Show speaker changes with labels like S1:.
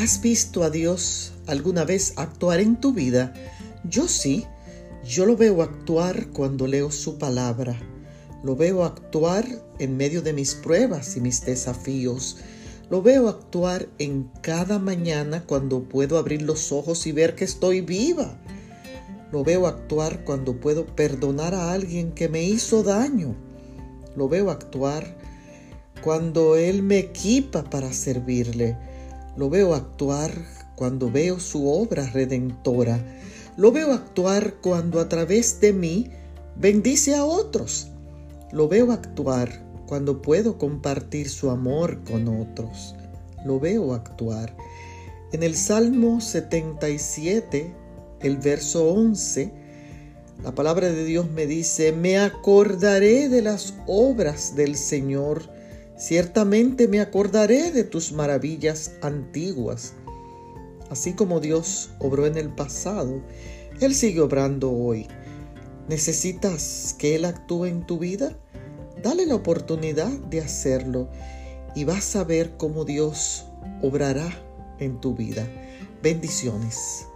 S1: ¿Has visto a Dios alguna vez actuar en tu vida? Yo sí. Yo lo veo actuar cuando leo su palabra. Lo veo actuar en medio de mis pruebas y mis desafíos. Lo veo actuar en cada mañana cuando puedo abrir los ojos y ver que estoy viva. Lo veo actuar cuando puedo perdonar a alguien que me hizo daño. Lo veo actuar cuando Él me equipa para servirle. Lo veo actuar cuando veo su obra redentora. Lo veo actuar cuando a través de mí bendice a otros. Lo veo actuar cuando puedo compartir su amor con otros. Lo veo actuar. En el Salmo 77, el verso 11, la palabra de Dios me dice, me acordaré de las obras del Señor, ciertamente me acordaré de tus maravillas antiguas. Así como Dios obró en el pasado, Él sigue obrando hoy. ¿Necesitas que Él actúe en tu vida? Dale la oportunidad de hacerlo y vas a ver cómo Dios obrará en tu vida. Bendiciones.